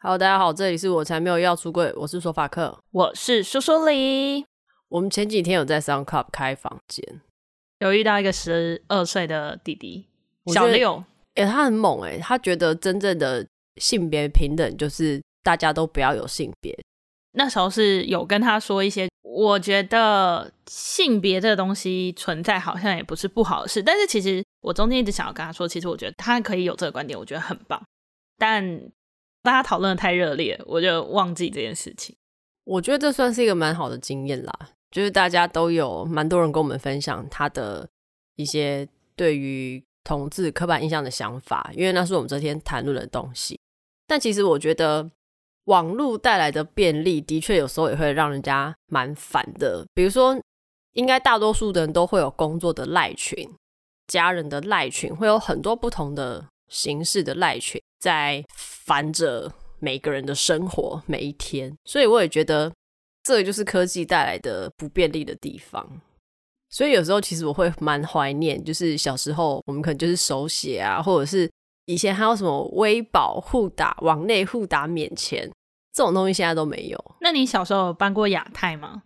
Hello，大家好，这里是我才没有要出柜，我是说法克，我是说说李。我们前几天有在 SoundClub 开房间，有遇到一个十二岁的弟弟小六，哎、欸，他很猛哎、欸，他觉得真正的性别平等就是大家都不要有性别。那时候是有跟他说一些，我觉得性别这个东西存在好像也不是不好的事，但是其实我中间一直想要跟他说，其实我觉得他可以有这个观点，我觉得很棒，但。大家讨论的太热烈，我就忘记这件事情。我觉得这算是一个蛮好的经验啦，就是大家都有蛮多人跟我们分享他的一些对于同志刻板印象的想法，因为那是我们这天谈论的东西。但其实我觉得网络带来的便利，的确有时候也会让人家蛮烦的。比如说，应该大多数的人都会有工作的赖群、家人的赖群，会有很多不同的形式的赖群。在烦着每个人的生活每一天，所以我也觉得这就是科技带来的不便利的地方。所以有时候其实我会蛮怀念，就是小时候我们可能就是手写啊，或者是以前还有什么微保互打、网内互打免钱这种东西，现在都没有。那你小时候有办过亚太吗？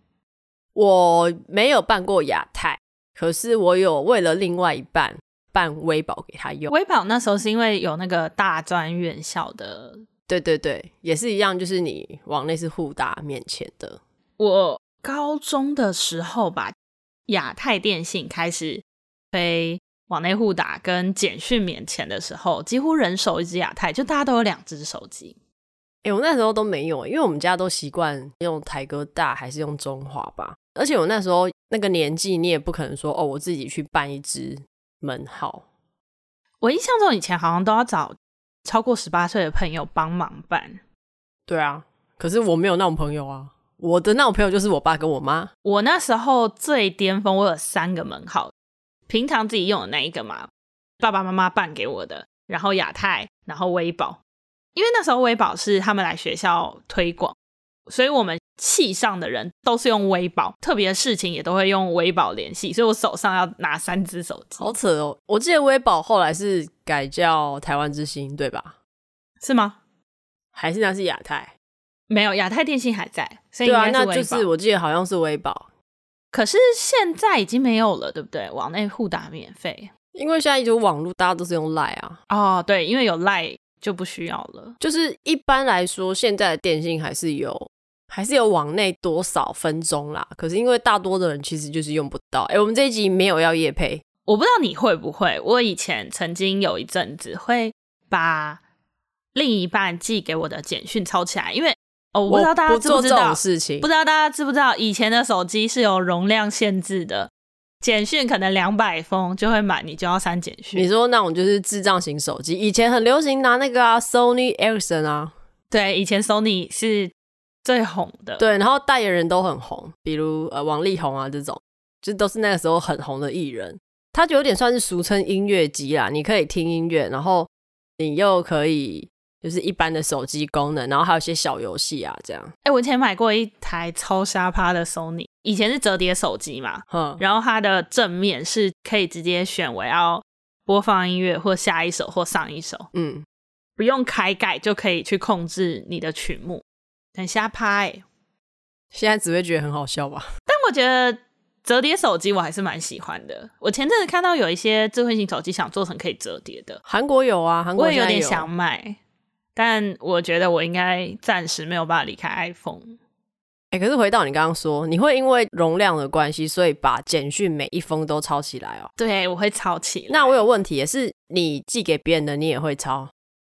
我没有办过亚太，可是我有为了另外一半。办微保给他用，微保那时候是因为有那个大专院校的，对对对，也是一样，就是你网内是互打免钱的。我高中的时候吧，亚太电信开始推网内互打跟简讯免钱的时候，几乎人手一只亚太，就大家都有两只手机。哎、欸，我那时候都没有，因为我们家都习惯用台哥大还是用中华吧，而且我那时候那个年纪，你也不可能说哦，我自己去办一支。门号，我印象中以前好像都要找超过十八岁的朋友帮忙办。对啊，可是我没有那种朋友啊。我的那种朋友就是我爸跟我妈。我那时候最巅峰，我有三个门号，平常自己用的那一个嘛，爸爸妈妈办给我的，然后亚太，然后微宝，因为那时候微宝是他们来学校推广，所以我们。系上的人都是用微宝，特别的事情也都会用微宝联系，所以我手上要拿三只手机，好扯哦！我记得微宝后来是改叫台湾之星，对吧？是吗？还是那是亚太？没有，亚太电信还在，所以那就是我记得好像是微宝，可是现在已经没有了，对不对？网内互打免费，因为现在有网络，大家都是用 Line 啊。哦，对，因为有 Line 就不需要了。就是一般来说，现在的电信还是有。还是有网内多少分钟啦，可是因为大多的人其实就是用不到。哎、欸，我们这一集没有要夜配，我不知道你会不会。我以前曾经有一阵子会把另一半寄给我的简讯抄起来，因为哦，我不知道大家知不知道，不，不知道大家知不知道，以前的手机是有容量限制的，简讯可能两百封就会满，你就要删简讯。你说那种就是智障型手机，以前很流行拿那个啊，Sony Ericsson 啊，对，以前 Sony 是。最红的对，然后代言人都很红，比如呃王力宏啊这种，就都是那个时候很红的艺人。他就有点算是俗称音乐机啦，你可以听音乐，然后你又可以就是一般的手机功能，然后还有一些小游戏啊这样。哎、欸，我以前买过一台超瞎趴的 Sony，以前是折叠手机嘛，嗯，然后它的正面是可以直接选我要播放音乐或下一首或上一首，嗯，不用开盖就可以去控制你的曲目。很瞎拍，现在只会觉得很好笑吧？但我觉得折叠手机我还是蛮喜欢的。我前阵子看到有一些智慧型手机想做成可以折叠的，韩国有啊，韩国也有点想买，但我觉得我应该暂时没有办法离开 iPhone。哎、欸，可是回到你刚刚说，你会因为容量的关系，所以把简讯每一封都抄起来哦？对，我会抄起来。那我有问题，也是你寄给别人的，你也会抄，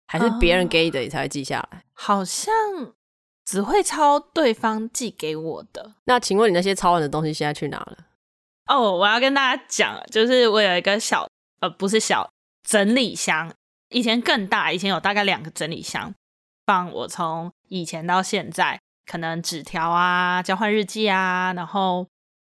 还是别人给你的你才会记下来？哦、好像。只会抄对方寄给我的。那请问你那些抄完的东西现在去哪了？哦，oh, 我要跟大家讲，就是我有一个小，呃，不是小整理箱，以前更大，以前有大概两个整理箱，放我从以前到现在可能纸条啊、交换日记啊，然后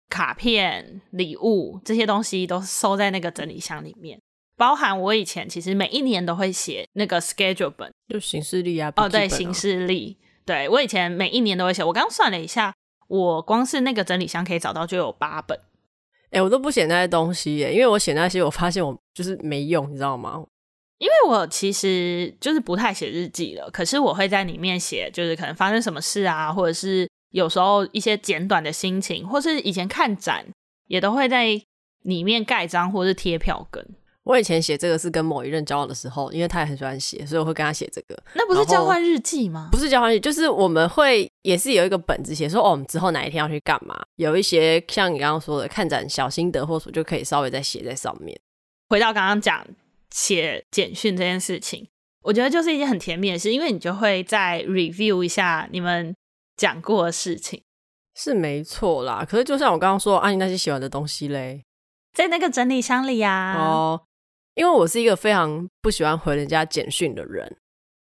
卡片、礼物这些东西都收在那个整理箱里面，包含我以前其实每一年都会写那个 schedule 本，就行事历啊。哦，oh, 对，行事历。对，我以前每一年都会写，我刚算了一下，我光是那个整理箱可以找到就有八本。哎、欸，我都不写那些东西耶，因为我写那些，我发现我就是没用，你知道吗？因为我其实就是不太写日记了，可是我会在里面写，就是可能发生什么事啊，或者是有时候一些简短的心情，或是以前看展也都会在里面盖章或是贴票根。我以前写这个是跟某一任交往的时候，因为他也很喜欢写，所以我会跟他写这个。那不是交换日记吗？不是交换日记，就是我们会也是有一个本子写说，哦，我们之后哪一天要去干嘛，有一些像你刚刚说的看展小心得或什么，就可以稍微再写在上面。回到刚刚讲。写简讯这件事情，我觉得就是一件很甜蜜的事，因为你就会再 review 一下你们讲过的事情，是没错啦。可是就像我刚刚说，啊，你那些喜欢的东西嘞，在那个整理箱里呀、啊。哦，因为我是一个非常不喜欢回人家简讯的人，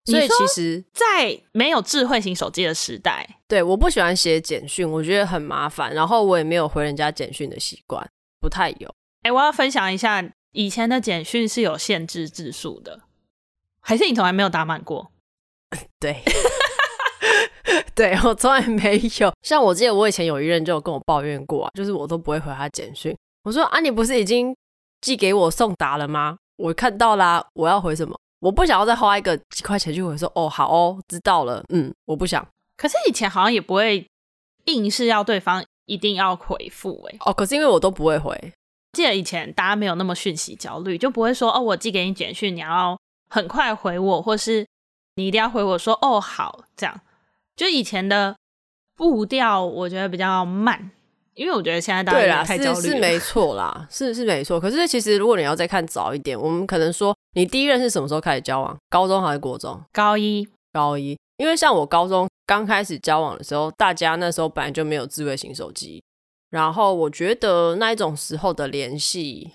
所以其实，在没有智慧型手机的时代，对，我不喜欢写简讯，我觉得很麻烦，然后我也没有回人家简讯的习惯，不太有。哎、欸，我要分享一下。以前的简讯是有限制字数的，还是你从来没有打满过？对，对我从来没有。像我记得我以前有一任就有跟我抱怨过啊，就是我都不会回他简讯。我说啊，你不是已经寄给我送达了吗？我看到啦，我要回什么？我不想要再花一个几块钱去回说哦，好哦，知道了。嗯，我不想。可是以前好像也不会硬是要对方一定要回复哎。哦，可是因为我都不会回。记得以前大家没有那么讯息焦虑，就不会说哦，我寄给你简讯，你要很快回我，或是你一定要回我说哦好，这样。就以前的步调，我觉得比较慢，因为我觉得现在大家也太焦虑是没错啦，是是没错。可是其实如果你要再看早一点，我们可能说你第一任是什么时候开始交往？高中还是国中？高一，高一。因为像我高中刚开始交往的时候，大家那时候本来就没有智慧型手机。然后我觉得那一种时候的联系，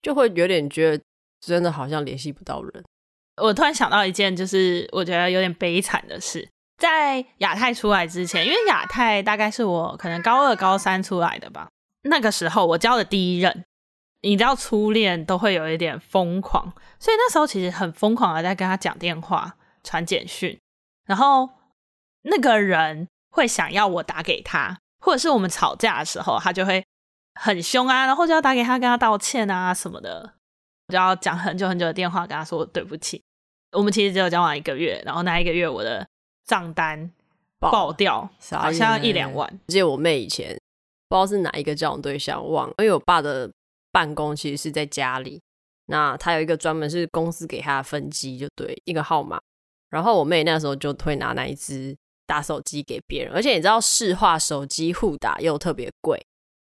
就会有点觉得真的好像联系不到人。我突然想到一件，就是我觉得有点悲惨的事，在亚太出来之前，因为亚太大概是我可能高二、高三出来的吧。那个时候我交的第一任，你知道初恋都会有一点疯狂，所以那时候其实很疯狂的在跟他讲电话、传简讯，然后那个人会想要我打给他。或者是我们吵架的时候，他就会很凶啊，然后就要打给他，跟他道歉啊什么的，就要讲很久很久的电话跟他说对不起。我们其实只有交往一个月，然后那一个月我的账单爆掉，好像一两万。记得我妹以前不知道是哪一个交往对象，忘了，因为我爸的办公其实是在家里，那他有一个专门是公司给他的分机，就对一个号码，然后我妹那时候就会拿那一支。打手机给别人，而且你知道市话手机互打又特别贵，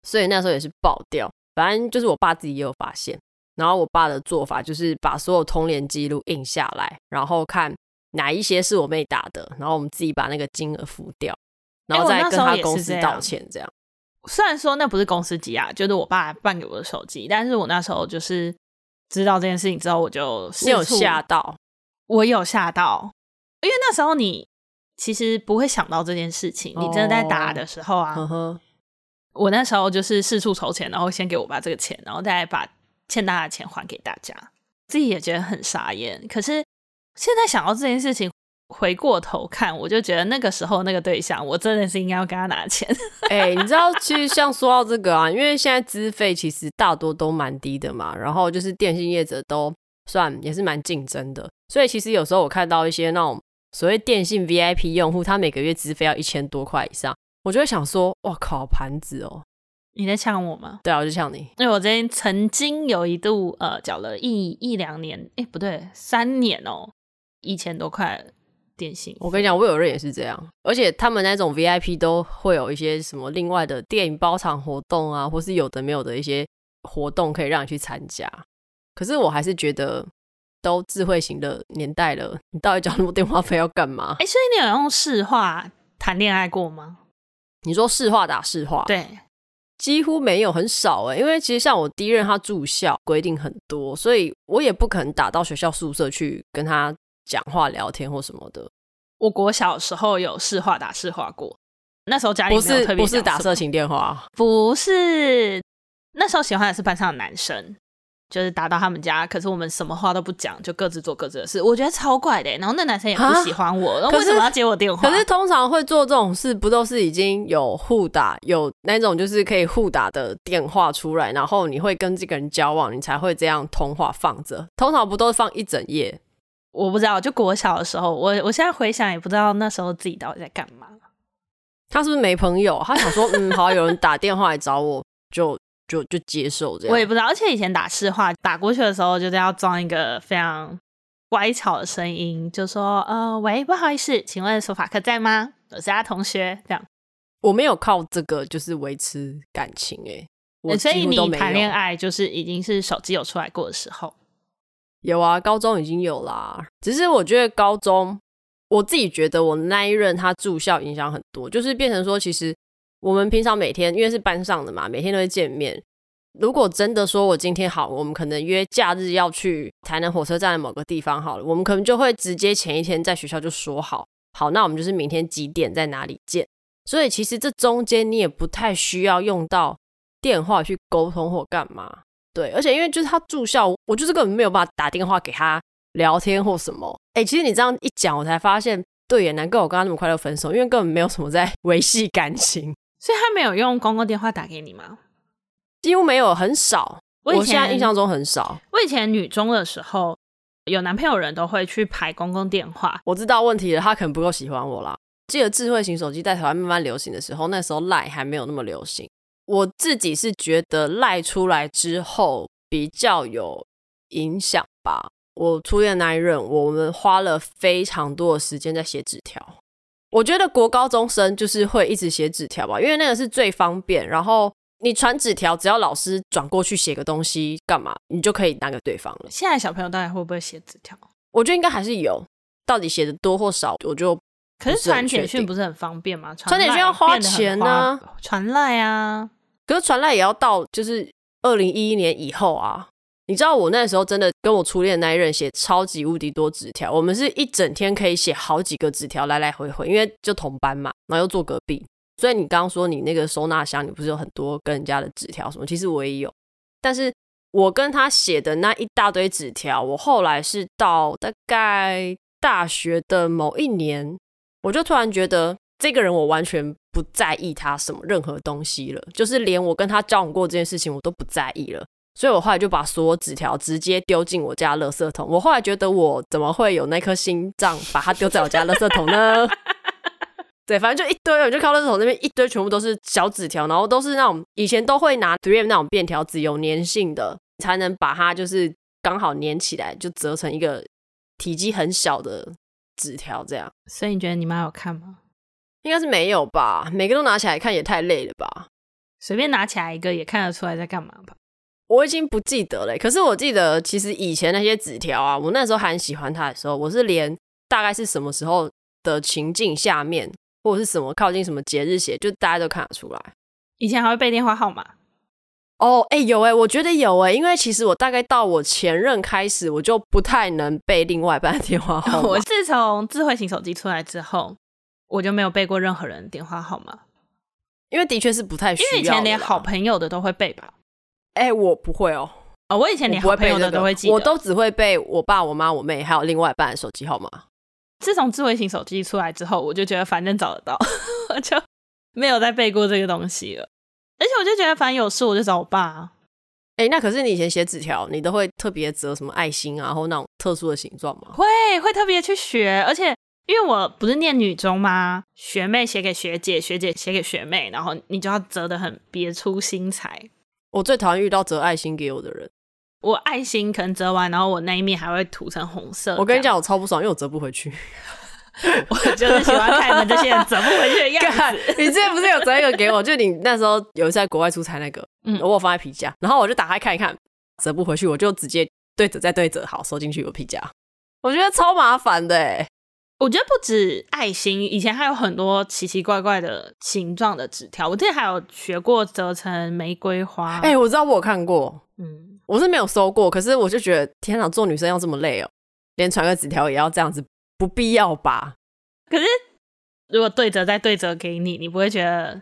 所以那时候也是爆掉。反正就是我爸自己也有发现，然后我爸的做法就是把所有通联记录印下来，然后看哪一些是我妹打的，然后我们自己把那个金额付掉，然后再跟他公司道歉。这样，欸，虽然说那不是公司机啊，就是我爸办给我的手机，但是我那时候就是知道这件事情之后，我就你有吓到，我有吓到，因为那时候你。其实不会想到这件事情。你真的在打的时候啊，哦、我那时候就是四处筹钱，然后先给我爸这个钱，然后再把欠大家的钱还给大家，自己也觉得很傻眼。可是现在想到这件事情，回过头看，我就觉得那个时候那个对象，我真的是应该要跟他拿钱。哎、欸，你知道，其实像说到这个啊，因为现在资费其实大多都蛮低的嘛，然后就是电信业者都算也是蛮竞争的，所以其实有时候我看到一些那种。所谓电信 VIP 用户，他每个月资费要一千多块以上，我就会想说，哇靠，盘子哦！你在呛我吗？对啊，我就呛你。因为我之前曾经有一度呃缴了一一两年，哎不对，三年哦，一千多块电信。我跟你讲，我有人也是这样，而且他们那种 VIP 都会有一些什么另外的电影包场活动啊，或是有的没有的一些活动可以让你去参加。可是我还是觉得。都智慧型的年代了，你到底交那么多电话费要干嘛？哎、欸，所以你有用市话谈恋爱过吗？你说市话打市话，对，几乎没有，很少哎。因为其实像我第一任他住校，规定很多，所以我也不可能打到学校宿舍去跟他讲话聊天或什么的。我国小时候有市话打市话过，那时候家里不是不是打色情电话，不是，那时候喜欢的是班上的男生。就是打到他们家，可是我们什么话都不讲，就各自做各自的事。我觉得超怪的。然后那男生也不喜欢我，那为什么要接我电话？可是通常会做这种事，不都是已经有互打，有那种就是可以互打的电话出来，然后你会跟这个人交往，你才会这样通话放着。通常不都是放一整夜？我不知道，就国小的时候，我我现在回想也不知道那时候自己到底在干嘛。他是不是没朋友？他想说，嗯，好，有人打电话来找我，就。就就接受这样，我也不知道。而且以前打市话打过去的时候，就是要装一个非常乖巧的声音，就说：“呃，喂，不好意思，请问索法克在吗？我是他同学。”这样，我没有靠这个就是维持感情诶、欸，所以你谈恋爱就是已经是手机有出来过的时候，有啊，高中已经有啦。只是我觉得高中，我自己觉得我那一任他住校影响很多，就是变成说其实。我们平常每天因为是班上的嘛，每天都会见面。如果真的说我今天好，我们可能约假日要去台南火车站的某个地方好了，我们可能就会直接前一天在学校就说好，好，那我们就是明天几点在哪里见。所以其实这中间你也不太需要用到电话去沟通或干嘛，对。而且因为就是他住校，我就是根本没有办法打电话给他聊天或什么。哎，其实你这样一讲，我才发现，对也，难怪我跟他那么快就分手，因为根本没有什么在 维系感情。所以他没有用公共电话打给你吗？几乎没有，很少。我，以前我现在印象中很少。我以前女中的时候，有男朋友人都会去排公共电话。我知道问题了，他可能不够喜欢我啦。记得智慧型手机在台湾慢慢流行的时候，那时候赖还没有那么流行。我自己是觉得赖出来之后比较有影响吧。我初恋那一任，我们花了非常多的时间在写纸条。我觉得国高中生就是会一直写纸条吧，因为那个是最方便。然后你传纸条，只要老师转过去写个东西干嘛，你就可以拿给对方了。现在小朋友到底会不会写纸条？我觉得应该还是有，到底写的多或少，我就可是传简讯不是很方便吗？传简讯要花钱呢，传赖啊，可是传赖也要到就是二零一一年以后啊。你知道我那时候真的跟我初恋那一任写超级无敌多纸条，我们是一整天可以写好几个纸条来来回回，因为就同班嘛，然后又坐隔壁，所以你刚刚说你那个收纳箱，你不是有很多跟人家的纸条什么？其实我也有，但是我跟他写的那一大堆纸条，我后来是到大概大学的某一年，我就突然觉得这个人我完全不在意他什么任何东西了，就是连我跟他交往过这件事情我都不在意了。所以我后来就把所有纸条直接丢进我家垃圾桶。我后来觉得我怎么会有那颗心脏把它丢在我家垃圾桶呢？对，反正就一堆，我就靠垃圾桶那边一堆，全部都是小纸条，然后都是那种以前都会拿 3M 那种便条纸，有粘性的，才能把它就是刚好粘起来，就折成一个体积很小的纸条这样。所以你觉得你妈有看吗？应该是没有吧？每个都拿起来看也太累了吧？随便拿起来一个也看得出来在干嘛吧？我已经不记得了，可是我记得，其实以前那些纸条啊，我那时候还喜欢他的时候，我是连大概是什么时候的情境下面，或者是什么靠近什么节日写，就大家都看得出来。以前还会背电话号码？哦，哎，有哎，我觉得有哎，因为其实我大概到我前任开始，我就不太能背另外一半的电话号码。我自从智慧型手机出来之后，我就没有背过任何人的电话号码，因为的确是不太需要。因为以前连好朋友的都会背吧。哎、欸，我不会哦。哦，我以前连好朋友的都会记得，我都只会背我爸、我妈、我妹，还有另外一半的手机号码。自从智慧型手机出来之后，我就觉得反正找得到，我就没有再背过这个东西了。而且我就觉得反正有事我就找我爸。哎、欸，那可是你以前写纸条，你都会特别折什么爱心啊，或那种特殊的形状吗？会，会特别去学。而且因为我不是念女中吗？学妹写给学姐，学姐写给学妹，然后你就要折的很别出心裁。我最讨厌遇到折爱心给我的人。我爱心可能折完，然后我那一面还会涂成红色。我跟你讲，我超不爽，因为我折不回去。我就是喜欢看你们这些人折不回去的样子。你之前不是有折一个给我？就你那时候有一次在国外出差那个，嗯，我有放在皮夹，然后我就打开看一看，折不回去，我就直接对折再对折，好收进去我皮夹。我觉得超麻烦的哎。我觉得不止爱心，以前还有很多奇奇怪怪的形状的纸条。我之前还有学过折成玫瑰花。哎、欸，我知道我有看过，嗯，我是没有收过。可是我就觉得，天哪，做女生要这么累哦，连传个纸条也要这样子，不必要吧？可是如果对折再对折给你，你不会觉得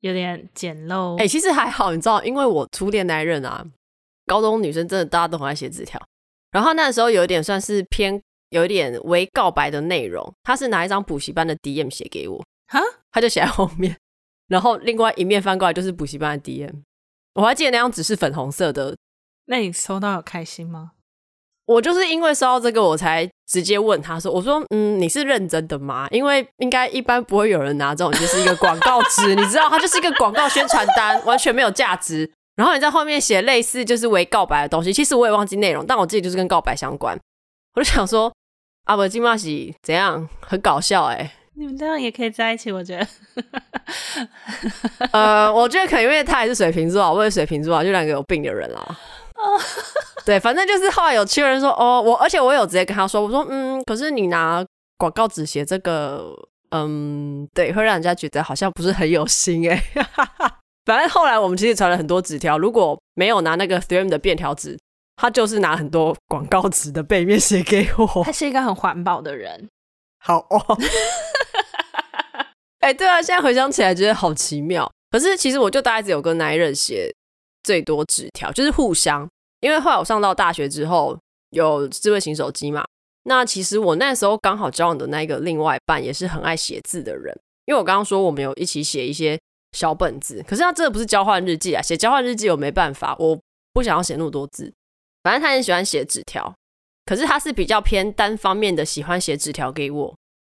有点简陋？哎、欸，其实还好，你知道，因为我初恋那一任啊，高中女生真的大家都很爱写纸条。然后那时候有一点算是偏有一点微告白的内容，他是拿一张补习班的 DM 写给我，哈，他就写在后面，然后另外一面翻过来就是补习班的 DM。我还记得那张纸是粉红色的。那你收到有开心吗？我就是因为收到这个，我才直接问他说：“我说，嗯，你是认真的吗？因为应该一般不会有人拿这种，就是一个广告纸，你知道，它就是一个广告宣传单，完全没有价值。然后你在后面写类似就是为告白的东西，其实我也忘记内容，但我记得就是跟告白相关。我就想说，阿伯金马喜怎样，很搞笑哎、欸。你们这样也可以在一起，我觉得。呃，我觉得可能因为他也是水瓶座，我也是水瓶座啊，就两个有病的人啦。哦，对，反正就是后来有确认说，哦，我而且我有直接跟他说，我说，嗯，可是你拿广告纸写这个，嗯，对，会让人家觉得好像不是很有心哎。反正后来我们其实传了很多纸条，如果没有拿那个 Three M 的便条纸，他就是拿很多广告纸的背面写给我。他是一个很环保的人。好哦。哎、欸，对啊，现在回想起来觉得好奇妙。可是其实我就大概只有跟那一任写。最多纸条就是互相，因为后来我上到大学之后有智慧型手机嘛，那其实我那时候刚好交往的那个另外一半也是很爱写字的人，因为我刚刚说我们有一起写一些小本子，可是他真的不是交换日记啊，写交换日记我没办法，我不想要写那么多字，反正他很喜欢写纸条，可是他是比较偏单方面的喜欢写纸条给我。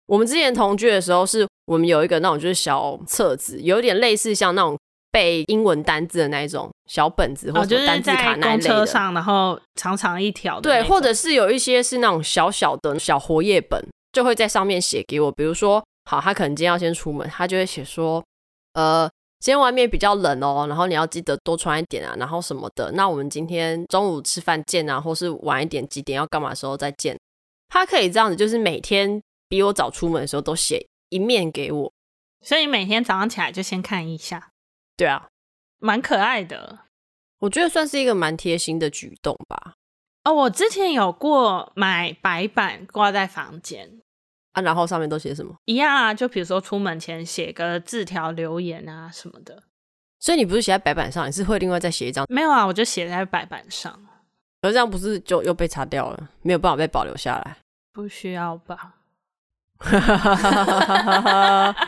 我们之前同居的时候，是我们有一个那种就是小册子，有点类似像那种。背英文单字的那一种小本子，或者单字卡那类的，哦就是、公车上，然后长长一条。对，或者是有一些是那种小小的小活页本，就会在上面写给我。比如说，好，他可能今天要先出门，他就会写说，呃，今天外面比较冷哦，然后你要记得多穿一点啊，然后什么的。那我们今天中午吃饭见啊，或是晚一点几点要干嘛的时候再见。他可以这样子，就是每天比我早出门的时候都写一面给我，所以每天早上起来就先看一下。对啊，蛮可爱的，我觉得算是一个蛮贴心的举动吧。哦，我之前有过买白板挂在房间啊，然后上面都写什么？一样啊，就比如说出门前写个字条留言啊什么的。所以你不是写在白板上，你是会另外再写一张？没有啊，我就写在白板上。而这样不是就又被擦掉了，没有办法被保留下来？不需要吧？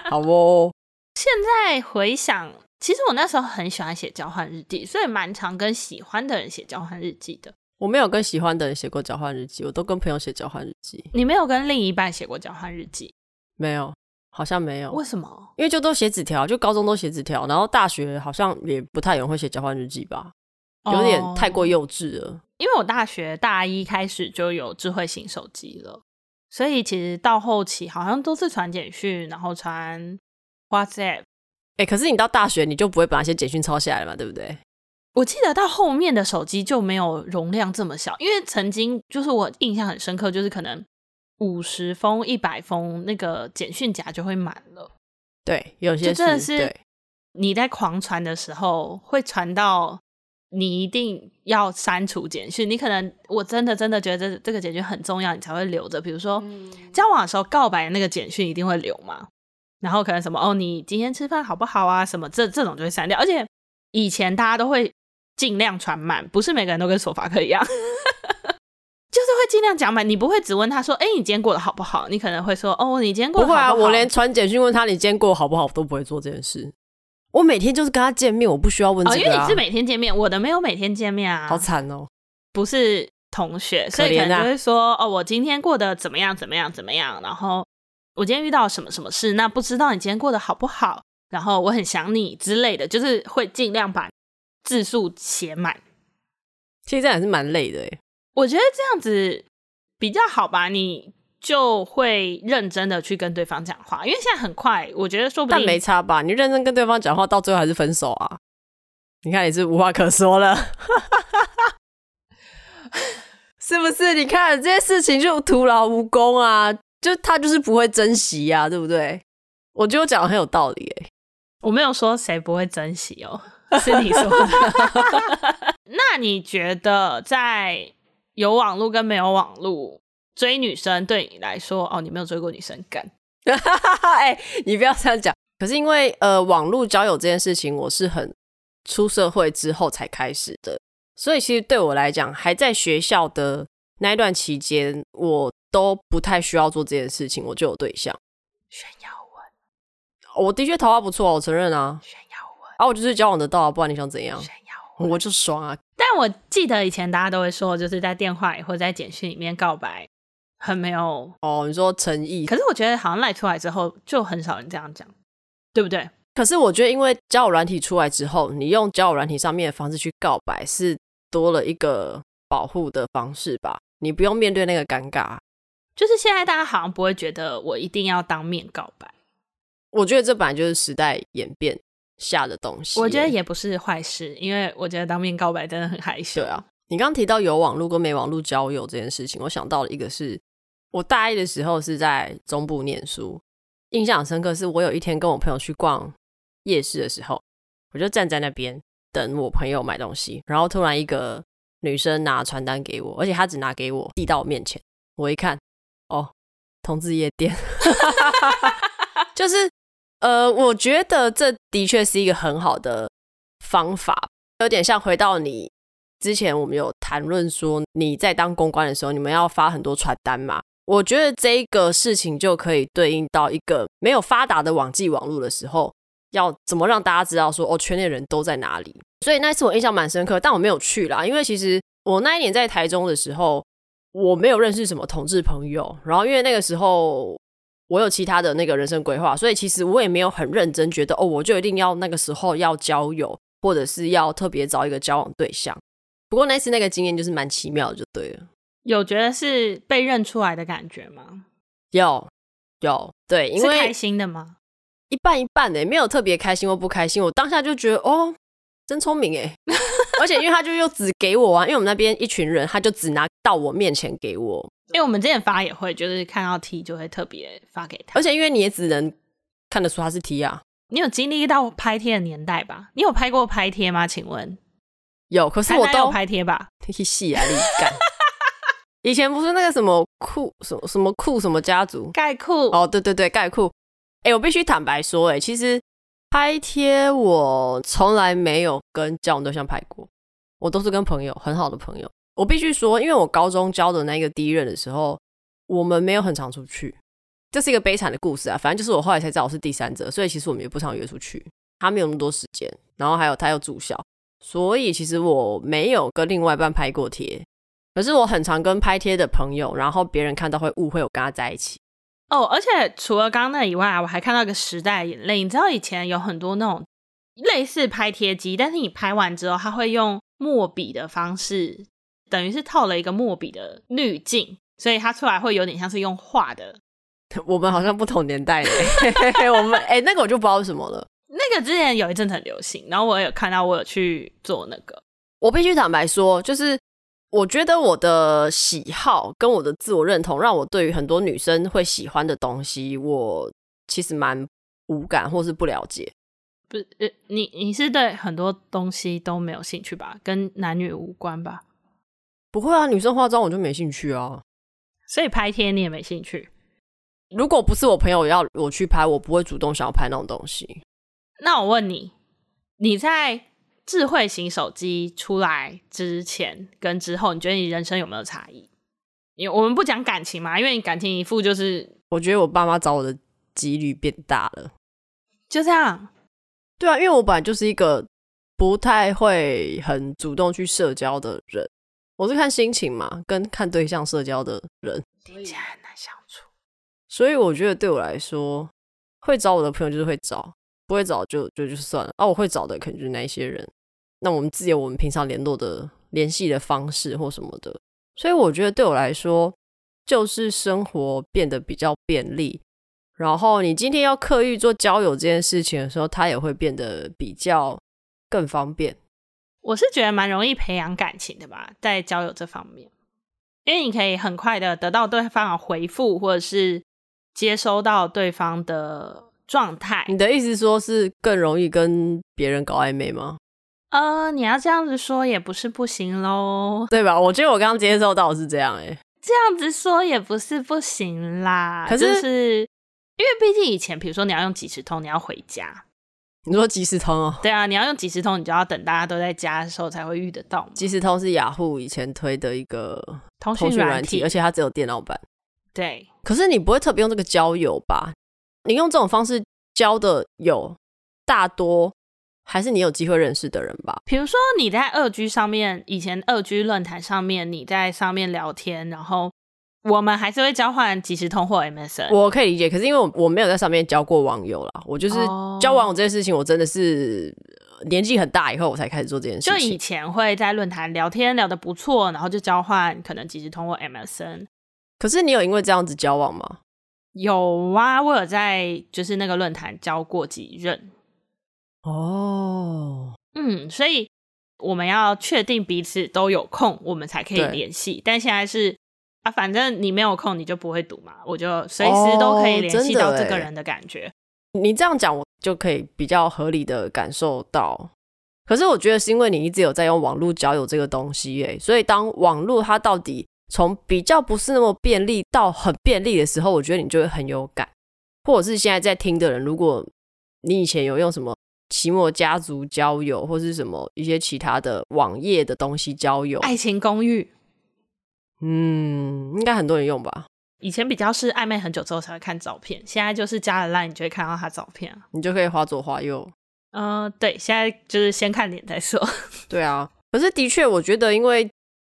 好哦。现在回想。其实我那时候很喜欢写交换日记，所以蛮常跟喜欢的人写交换日记的。我没有跟喜欢的人写过交换日记，我都跟朋友写交换日记。你没有跟另一半写过交换日记？没有，好像没有。为什么？因为就都写纸条，就高中都写纸条，然后大学好像也不太有人会写交换日记吧，有点太过幼稚了。哦，因为我大学大一开始就有智慧型手机了，所以其实到后期好像都是传简讯，然后传 WhatsApp。哎、欸，可是你到大学你就不会把那些简讯抄下来了嘛，对不对？我记得到后面的手机就没有容量这么小，因为曾经就是我印象很深刻，就是可能五十封、一百封那个简讯夹就会满了。对，有些是真的是你在狂传的时候会传到你一定要删除简讯。你可能我真的真的觉得这这个简讯很重要，你才会留着。比如说、嗯、交往的时候告白的那个简讯一定会留嘛？然后可能什么哦，你今天吃饭好不好啊？什么这这种就会删掉。而且以前大家都会尽量传满，不是每个人都跟索法克一样，就是会尽量讲满。你不会只问他说：“哎，你今天过得好不好？”你可能会说：“哦，你今天过得好不好？”不会啊，我连传简讯问他你今天过得好不好都不会做这件事。我每天就是跟他见面，我不需要问这个啊。哦，因为你是每天见面，我的没有每天见面啊。好惨哦，不是同学，所以可能就会说：“哦，我今天过得怎么样？怎么样？怎么样？”然后。我今天遇到什么什么事？那不知道你今天过得好不好？然后我很想你之类的，就是会尽量把字数写满。其实这样也是蛮累的诶。我觉得这样子比较好吧，你就会认真的去跟对方讲话，因为现在很快，我觉得说不定但没差吧。你认真跟对方讲话，到最后还是分手啊？你看你是无话可说了，是不是？你看这些事情就徒劳无功啊。就他就是不会珍惜呀、啊，对不对？我觉得我讲的很有道理诶，我没有说谁不会珍惜哦，是你说的。那你觉得在有网络跟没有网络追女生对你来说，哦，你没有追过女生干？哎、欸，你不要这样讲。可是因为呃，网络交友这件事情，我是很出社会之后才开始的，所以其实对我来讲，还在学校的那一段期间，我都不太需要做这件事情，我就有对象。炫耀文，我的确桃花不错，我承认啊。啊，我就是交往得到啊，不然你想怎样？我就爽啊。但我记得以前大家都会说，就是在电话里或者在简讯里面告白，很没有哦，你说诚意。可是我觉得好像赖出来之后，就很少人这样讲，对不对？可是我觉得，因为交友软体出来之后，你用交友软体上面的方式去告白是。多了一个保护的方式吧，你不用面对那个尴尬。就是现在大家好像不会觉得我一定要当面告白。我觉得这本来就是时代演变下的东西。我觉得也不是坏事，因为我觉得当面告白真的很害羞。对啊，你刚刚提到有网络跟没网络交友这件事情，我想到了一个是，我大一的时候是在中部念书，印象深刻。是我有一天跟我朋友去逛夜市的时候，我就站在那边。等我朋友买东西，然后突然一个女生拿传单给我，而且她只拿给我递到我面前。我一看，哦，同志夜店，就是呃，我觉得这的确是一个很好的方法，有点像回到你之前我们有谈论说你在当公关的时候，你们要发很多传单嘛。我觉得这个事情就可以对应到一个没有发达的网际网络的时候。要怎么让大家知道说哦，圈内人都在哪里？所以那次我印象蛮深刻，但我没有去啦，因为其实我那一年在台中的时候，我没有认识什么同志朋友。然后因为那个时候我有其他的那个人生规划，所以其实我也没有很认真觉得哦，我就一定要那个时候要交友，或者是要特别找一个交往对象。不过那次那个经验就是蛮奇妙的，就对了。有觉得是被认出来的感觉吗？有有，对，因为是开心的吗？一半一半的，没有特别开心或不开心。我当下就觉得，哦，真聪明哎！而且因为他就又只给我啊，因为我们那边一群人，他就只拿到我面前给我。因为我们之前发也会，就是看到 T 就会特别发给他。而且因为你也只能看得出他是 T 啊。你有经历到拍贴的年代吧？你有拍过拍贴吗？请问有，可是我都有拍贴吧？戏啊，你干！以前不是那个什么酷什么什么酷什么家族盖酷哦，对对对，盖酷。哎、欸，我必须坦白说，哎，其实拍贴我从来没有跟交往对象拍过，我都是跟朋友，很好的朋友。我必须说，因为我高中交的那个第一任的时候，我们没有很常出去，这是一个悲惨的故事啊。反正就是我后来才知道我是第三者，所以其实我们也不常约出去。他没有那么多时间，然后还有他又住校，所以其实我没有跟另外一半拍过贴。可是我很常跟拍贴的朋友，然后别人看到会误会我跟他在一起。哦，而且除了刚刚那以外，我还看到一个时代眼泪。你知道以前有很多那种类似拍贴机，但是你拍完之后，它会用墨笔的方式，等于是套了一个墨笔的滤镜，所以它出来会有点像是用画的。我们好像不同年代的，我们哎、欸，那个我就不知道什么了。那个之前有一阵很流行，然后我有看到，我有去做那个。我必须坦白说，就是。我觉得我的喜好跟我的自我认同，让我对于很多女生会喜欢的东西，我其实蛮无感或是不了解。不是，呃，你你是对很多东西都没有兴趣吧？跟男女无关吧？不会啊，女生化妆我就没兴趣啊。所以拍贴你也没兴趣？如果不是我朋友要我去拍，我不会主动想要拍那种东西。那我问你，你在？智慧型手机出来之前跟之后，你觉得你人生有没有差异？因为我们不讲感情嘛，因为你感情一副就是，我觉得我爸妈找我的几率变大了，就这样。对啊，因为我本来就是一个不太会很主动去社交的人，我是看心情嘛，跟看对象社交的人，听起来很难相处。所以我觉得对我来说，会找我的朋友就是会找，不会找就就就算了。啊，我会找的可能就是那一些人。那我们自有我们平常联络的联系的方式或什么的，所以我觉得对我来说，就是生活变得比较便利。然后你今天要刻意做交友这件事情的时候，它也会变得比较更方便。我是觉得蛮容易培养感情的吧，在交友这方面，因为你可以很快的得到对方的回复，或者是接收到对方的状态。你的意思说是更容易跟别人搞暧昧吗？呃，你要这样子说也不是不行喽，对吧？我觉得我刚刚接受到是这样、欸，哎，这样子说也不是不行啦。可是，就是因为毕竟以前，比如说你要用即时通，你要回家，你说即时通哦？对啊，你要用即时通，你就要等大家都在家的时候才会遇得到。即时通是雅虎以前推的一个通讯软体，而且它只有电脑版。对，可是你不会特别用这个交友吧？你用这种方式交的有大多还是你有机会认识的人吧？比如说你在二 G 上面，以前二 G 论坛上面，你在上面聊天，然后。我们还是会交换即时通或 MSN，我可以理解。可是因为我我没有在上面交过网友啦，我就是交网友这件事情，我真的是年纪很大以后我才开始做这件事情。就以前会在论坛聊天聊得不错，然后就交换可能即时通或 MSN。可是你有因为这样子交往吗？有啊，我有在就是那个论坛交过几任。哦，嗯，所以我们要确定彼此都有空，我们才可以联系。但现在是。啊，反正你没有空，你就不会读嘛，我就随时都可以联系到这个人的感觉。哦，你这样讲，我就可以比较合理的感受到。可是我觉得是因为你一直有在用网络交友这个东西，哎，所以当网络它到底从比较不是那么便利到很便利的时候，我觉得你就会很有感。或者是现在在听的人，如果你以前有用什么奇摩家族交友，或是什么一些其他的网页的东西交友，爱情公寓。嗯，应该很多人用吧。以前比较是暧昧很久之后才会看照片，现在就是加了 Line，你就会看到他照片，你就可以划左划右。嗯、呃，对，现在就是先看脸再说。对啊，可是的确，我觉得因为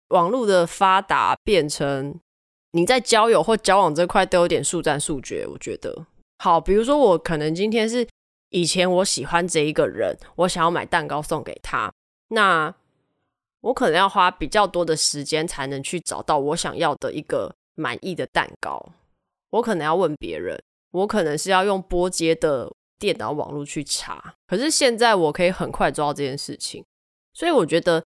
网络的发达，变成你在交友或交往这块都有点速战速决。我觉得，好，比如说我可能今天是以前我喜欢这一个人，我想要买蛋糕送给他，那。我可能要花比较多的时间才能去找到我想要的一个满意的蛋糕。我可能要问别人，我可能是要用波接的电脑网络去查。可是现在我可以很快做到这件事情，所以我觉得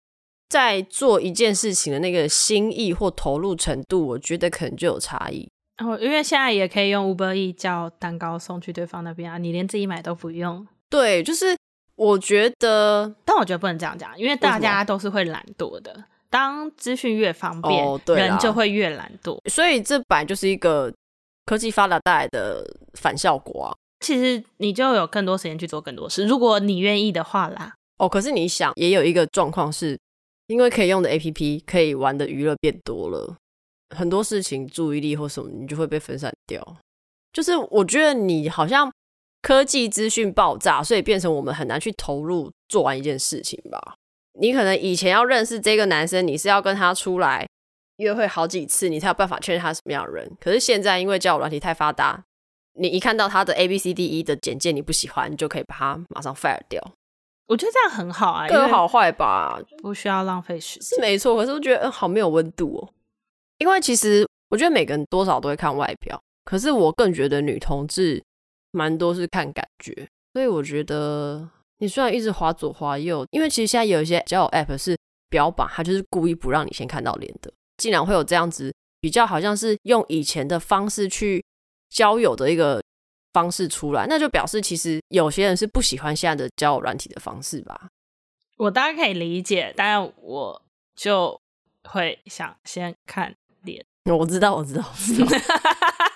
在做一件事情的那个心意或投入程度，我觉得可能就有差异。哦，因为现在也可以用 Uber Eats 叫蛋糕送去对方那边啊，你连自己买都不用。对，就是。我觉得，但我觉得不能这样讲，因为大家都是会懒惰的。当资讯越方便，哦，人就会越懒惰。所以这本来就是一个科技发达带来的反效果啊。其实你就有更多时间去做更多事，如果你愿意的话啦。哦，可是你想，也有一个状况是，因为可以用的 APP，可以玩的娱乐变多了，很多事情注意力或什么，你就会被分散掉。就是我觉得你好像。科技资讯爆炸，所以变成我们很难去投入做完一件事情吧。你可能以前要认识这个男生，你是要跟他出来约会好几次，你才有办法确认他是什么样的人。可是现在因为交友软体太发达，你一看到他的 A B C D E 的简介你不喜欢，你就可以把他马上 fire 掉。我觉得这样很好啊，各有好坏吧，不需要浪费时间。是没错，可是我觉得嗯好没有温度哦。因为其实我觉得每个人多少都会看外表，可是我更觉得女同志。蛮多是看感觉，所以我觉得你虽然一直滑左滑右，因为其实现在有一些交友 App 是标榜，它就是故意不让你先看到脸的。竟然会有这样子比较，好像是用以前的方式去交友的一个方式出来，那就表示其实有些人是不喜欢现在的交友软体的方式吧。我大概可以理解，但我就会想先看脸。我知道，我知道，我知道。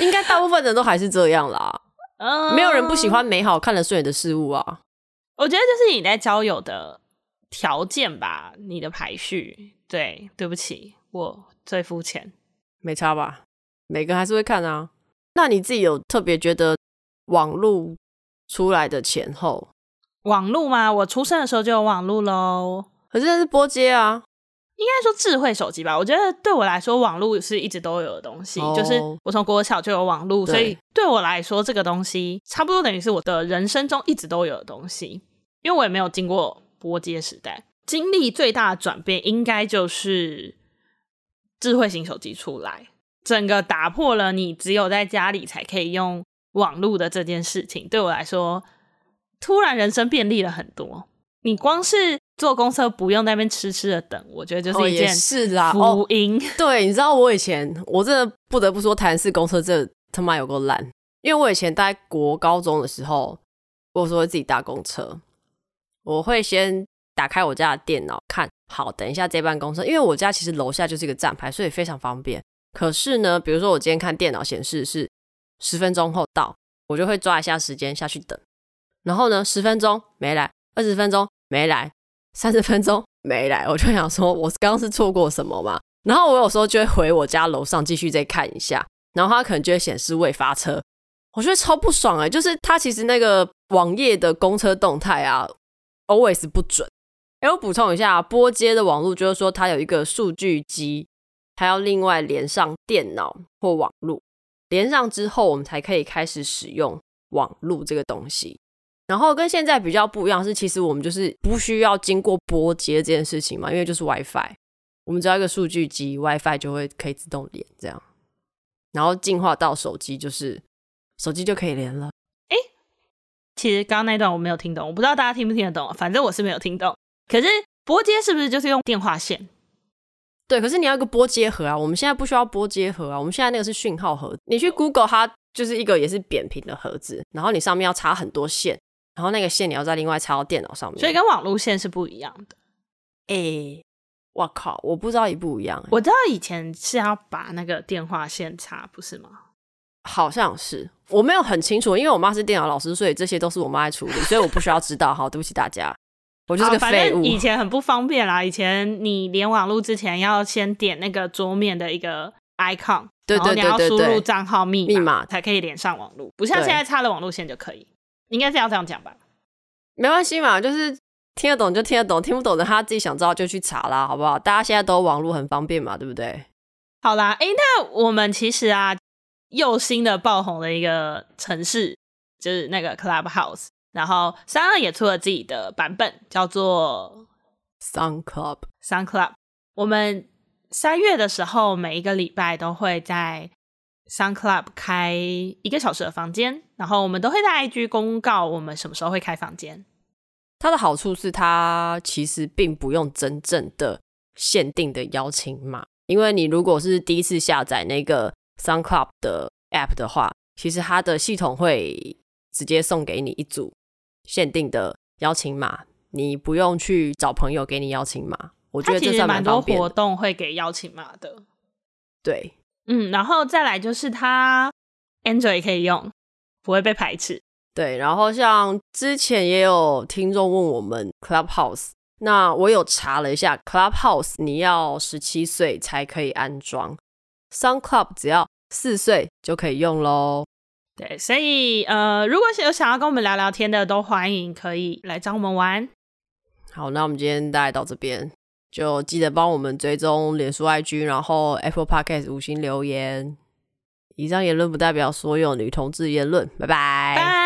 应该大部分人都还是这样啦，嗯，没有人不喜欢美好看得顺眼的事物啊。我觉得这是你在交友的条件吧，你的排序。对，对不起，我最肤浅，没差吧？每个还是会看啊。那你自己有特别觉得网路出来的前后？网路吗？我出生的时候就有网路喽，可是那是拨接啊。应该说智慧手机吧，我觉得对我来说，网络是一直都有的东西。Oh, 就是我从国小就有网络，所以对我来说，这个东西差不多等于是我的人生中一直都有的东西。因为我也没有经过拨接时代，经历最大的转变，应该就是智慧型手机出来，整个打破了你只有在家里才可以用网络的这件事情。对我来说，突然人生便利了很多。你光是坐公车不用在那边痴痴的等，我觉得就是一件福音。哦哦。对，你知道我以前我真的不得不说，台南市公车这他妈有够烂。因为我以前在国高中的时候，我说会自己搭公车，我会先打开我家的电脑看，好，等一下这班公车，因为我家其实楼下就是一个站牌，所以非常方便。可是呢，比如说我今天看电脑显示是十分钟后到，我就会抓一下时间下去等。然后呢，十分钟没来，二十分钟没来，三十分钟 没来，我就想说，我刚刚是错过什么吗？然后我有时候就会回我家楼上继续再看一下，然后它可能就会显示未发车，我觉得超不爽哎、就是它其实那个网页的公车动态啊，always 不准。哎，我补充一下，拨接的网络就是说它有一个数据机，它要另外连上电脑或网络，连上之后我们才可以开始使用网络这个东西。然后跟现在比较不一样是，其实我们就是不需要经过拨接这件事情嘛，因为就是 WiFi，我们只要一个数据机，WiFi 就会可以自动连这样。然后进化到手机，就是手机就可以连了。哎，其实刚刚那段我没有听懂，我不知道大家听不听得懂，反正我是没有听懂。可是拨接是不是就是用电话线？对，可是你要一个拨接盒啊，我们现在不需要拨接盒啊，我们现在那个是讯号盒。你去 Google 它就是一个也是扁平的盒子，然后你上面要插很多线，然后那个线你要再另外插到电脑上面，所以跟网路线是不一样的。哎、欸，我靠，我不知道一不一样。我知道以前是要把那个电话线插，不是吗？好像是，我没有很清楚，因为我妈是电脑老师，所以这些都是我妈在处理，所以我不需要知道。好，对不起大家。我就是个废物。反正以前很不方便啦，以前你连网路之前要先点那个桌面的一个 icon，对对对对对，然后你要输入账号密码，密码才可以连上网路，不像现在插了网路线就可以。应该是要这样讲吧？没关系嘛，就是听得懂就听得懂，听不懂的他自己想知道就去查啦，好不好？大家现在都网络很方便嘛，对不对？好啦，哎，那我们其实啊，又新的爆红的一个城市就是那个 Clubhouse。然后三二也出了自己的版本，叫做 Sound Club。Sound Club。我们三月的时候，每一个礼拜都会在 Sound Club 开一个小时的房间，然后我们都会在 IG 公告我们什么时候会开房间。它的好处是，它其实并不用真正的限定的邀请码，因为你如果是第一次下载那个 Sound Club 的 App 的话，其实它的系统会直接送给你一组。限定的邀请码，你不用去找朋友给你邀请码。我觉得这算蛮多活动会给邀请码的。对，嗯，然后再来就是它 Android 也可以用，不会被排斥。对，然后像之前也有听众问我们 Clubhouse，那我有查了一下 Clubhouse，你要十七岁才可以安装，Sound Club 只要四岁就可以用喽。对，所以呃，如果有想要跟我们聊聊天的，都欢迎可以来找我们玩。好，那我们今天大概到这边，就记得帮我们追踪脸书 IG，然后 Apple Podcast 五星留言。以上言论不代表所有女同志言论，拜拜。